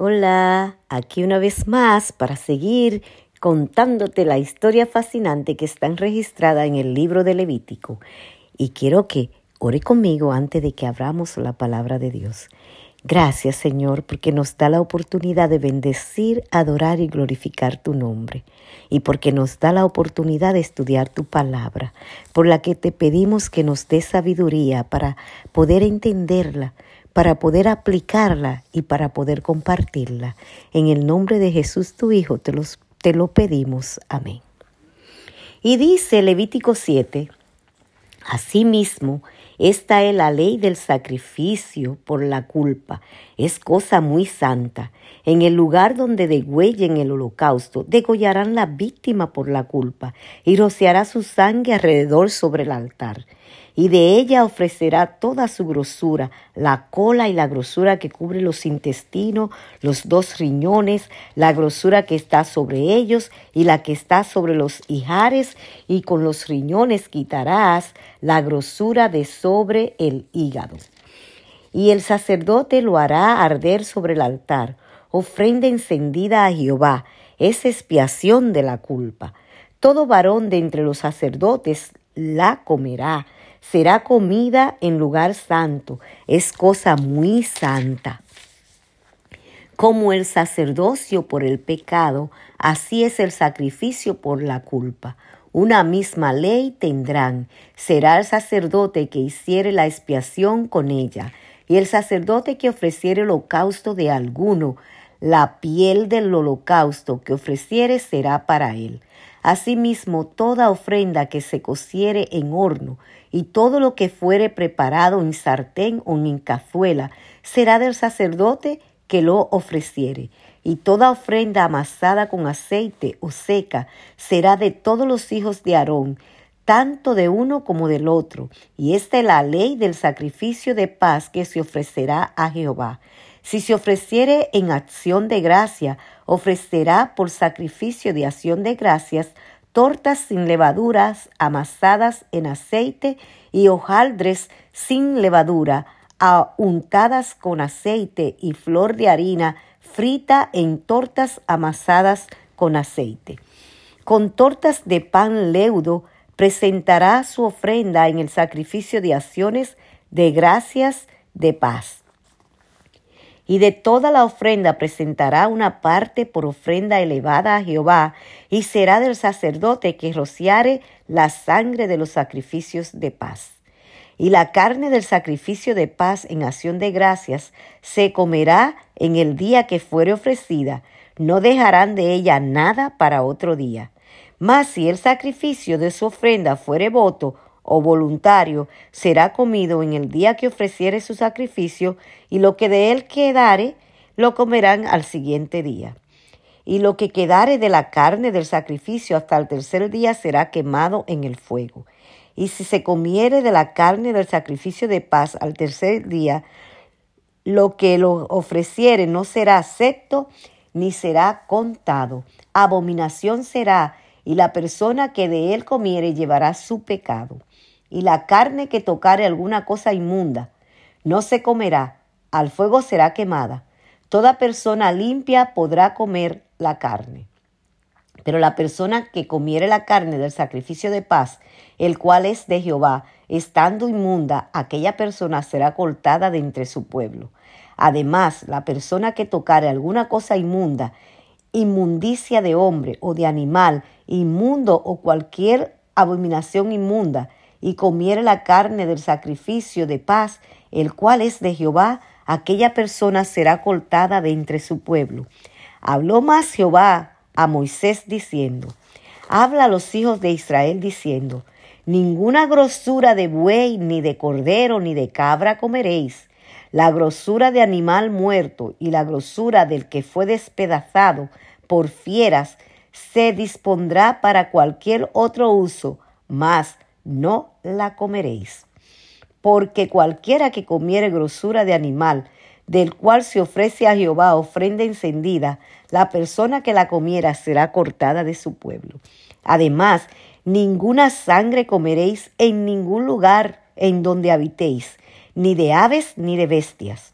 Hola, aquí una vez más para seguir contándote la historia fascinante que está registrada en el libro de Levítico. Y quiero que ore conmigo antes de que abramos la palabra de Dios. Gracias Señor porque nos da la oportunidad de bendecir, adorar y glorificar tu nombre y porque nos da la oportunidad de estudiar tu palabra, por la que te pedimos que nos dé sabiduría para poder entenderla, para poder aplicarla y para poder compartirla. En el nombre de Jesús tu Hijo te, los, te lo pedimos. Amén. Y dice Levítico 7, Asimismo, esta es la ley del sacrificio por la culpa. Es cosa muy santa. En el lugar donde degüellen el holocausto, degollarán la víctima por la culpa y rociará su sangre alrededor sobre el altar y de ella ofrecerá toda su grosura, la cola y la grosura que cubre los intestinos, los dos riñones, la grosura que está sobre ellos y la que está sobre los hijares, y con los riñones quitarás la grosura de sobre el hígado. Y el sacerdote lo hará arder sobre el altar, ofrenda encendida a Jehová, es expiación de la culpa. Todo varón de entre los sacerdotes la comerá, será comida en lugar santo, es cosa muy santa. Como el sacerdocio por el pecado, así es el sacrificio por la culpa. Una misma ley tendrán. Será el sacerdote que hiciere la expiación con ella, y el sacerdote que ofreciere holocausto de alguno, la piel del holocausto que ofreciere será para él. Asimismo, toda ofrenda que se cociere en horno y todo lo que fuere preparado en sartén o en cazuela será del sacerdote que lo ofreciere. Y toda ofrenda amasada con aceite o seca será de todos los hijos de Aarón, tanto de uno como del otro. Y esta es la ley del sacrificio de paz que se ofrecerá a Jehová. Si se ofreciere en acción de gracia, ofrecerá por sacrificio de acción de gracias tortas sin levaduras amasadas en aceite y hojaldres sin levadura, untadas con aceite y flor de harina frita en tortas amasadas con aceite. Con tortas de pan leudo presentará su ofrenda en el sacrificio de acciones de gracias de paz y de toda la ofrenda presentará una parte por ofrenda elevada a Jehová, y será del sacerdote que rociare la sangre de los sacrificios de paz. Y la carne del sacrificio de paz en acción de gracias se comerá en el día que fuere ofrecida, no dejarán de ella nada para otro día. Mas si el sacrificio de su ofrenda fuere voto o voluntario será comido en el día que ofreciere su sacrificio, y lo que de él quedare lo comerán al siguiente día. Y lo que quedare de la carne del sacrificio hasta el tercer día será quemado en el fuego. Y si se comiere de la carne del sacrificio de paz al tercer día, lo que lo ofreciere no será acepto ni será contado. Abominación será, y la persona que de él comiere llevará su pecado y la carne que tocare alguna cosa inmunda no se comerá, al fuego será quemada. Toda persona limpia podrá comer la carne. Pero la persona que comiere la carne del sacrificio de paz, el cual es de Jehová, estando inmunda, aquella persona será cortada de entre su pueblo. Además, la persona que tocare alguna cosa inmunda, inmundicia de hombre o de animal, inmundo o cualquier abominación inmunda, y comiere la carne del sacrificio de paz, el cual es de Jehová, aquella persona será cortada de entre su pueblo. Habló más Jehová a Moisés diciendo, Habla a los hijos de Israel diciendo, Ninguna grosura de buey, ni de cordero, ni de cabra comeréis. La grosura de animal muerto y la grosura del que fue despedazado por fieras se dispondrá para cualquier otro uso, mas no la comeréis. Porque cualquiera que comiere grosura de animal, del cual se ofrece a Jehová ofrenda encendida, la persona que la comiera será cortada de su pueblo. Además, ninguna sangre comeréis en ningún lugar en donde habitéis, ni de aves ni de bestias.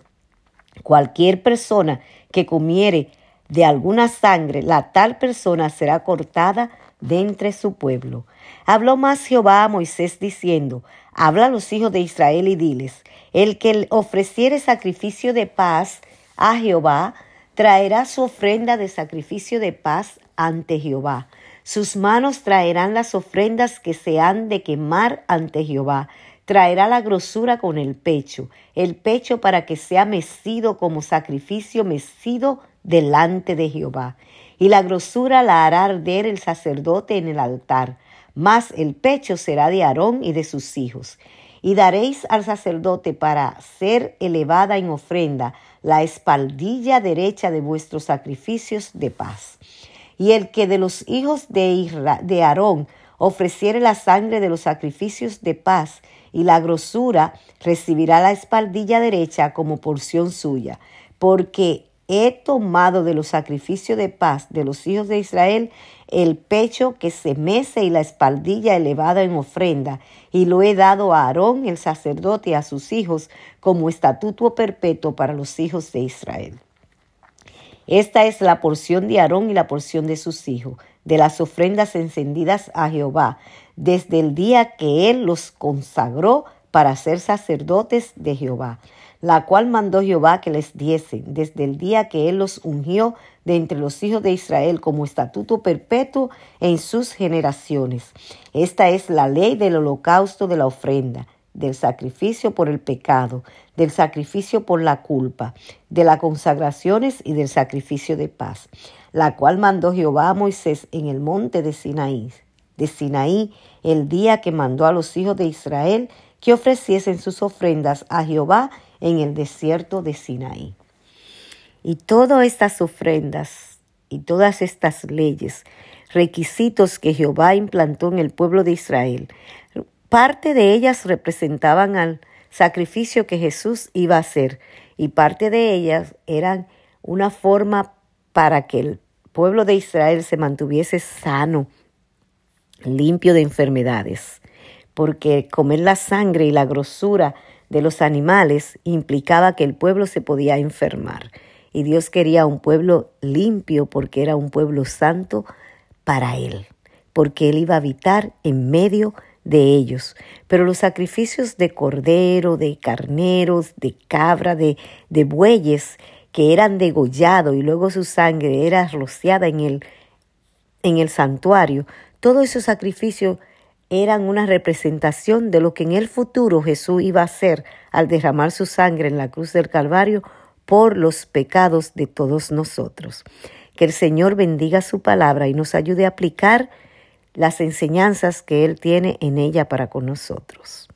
Cualquier persona que comiere de alguna sangre, la tal persona será cortada de entre su pueblo. Habló más Jehová a Moisés diciendo, Habla a los hijos de Israel y diles, el que ofreciere sacrificio de paz a Jehová, traerá su ofrenda de sacrificio de paz ante Jehová. Sus manos traerán las ofrendas que se han de quemar ante Jehová. Traerá la grosura con el pecho, el pecho para que sea mecido como sacrificio mecido delante de Jehová. Y la grosura la hará arder el sacerdote en el altar, mas el pecho será de Aarón y de sus hijos. Y daréis al sacerdote para ser elevada en ofrenda la espaldilla derecha de vuestros sacrificios de paz. Y el que de los hijos de, de Aarón ofreciere la sangre de los sacrificios de paz y la grosura, recibirá la espaldilla derecha como porción suya, porque he tomado de los sacrificios de paz de los hijos de Israel el pecho que se mece y la espaldilla elevada en ofrenda, y lo he dado a Aarón el sacerdote y a sus hijos como estatuto perpetuo para los hijos de Israel. Esta es la porción de Aarón y la porción de sus hijos, de las ofrendas encendidas a Jehová, desde el día que él los consagró para ser sacerdotes de Jehová la cual mandó Jehová que les diese desde el día que él los ungió de entre los hijos de Israel como estatuto perpetuo en sus generaciones. Esta es la ley del holocausto de la ofrenda, del sacrificio por el pecado, del sacrificio por la culpa, de las consagraciones y del sacrificio de paz, la cual mandó Jehová a Moisés en el monte de Sinaí, de Sinaí, el día que mandó a los hijos de Israel que ofreciesen sus ofrendas a Jehová en el desierto de Sinaí. Y todas estas ofrendas y todas estas leyes, requisitos que Jehová implantó en el pueblo de Israel, parte de ellas representaban al sacrificio que Jesús iba a hacer y parte de ellas eran una forma para que el pueblo de Israel se mantuviese sano, limpio de enfermedades, porque comer la sangre y la grosura de los animales implicaba que el pueblo se podía enfermar. Y Dios quería un pueblo limpio porque era un pueblo santo para Él, porque Él iba a habitar en medio de ellos. Pero los sacrificios de cordero, de carneros, de cabra, de, de bueyes, que eran degollados y luego su sangre era rociada en el, en el santuario, todos esos sacrificios eran una representación de lo que en el futuro Jesús iba a hacer al derramar su sangre en la cruz del Calvario por los pecados de todos nosotros. Que el Señor bendiga su palabra y nos ayude a aplicar las enseñanzas que Él tiene en ella para con nosotros.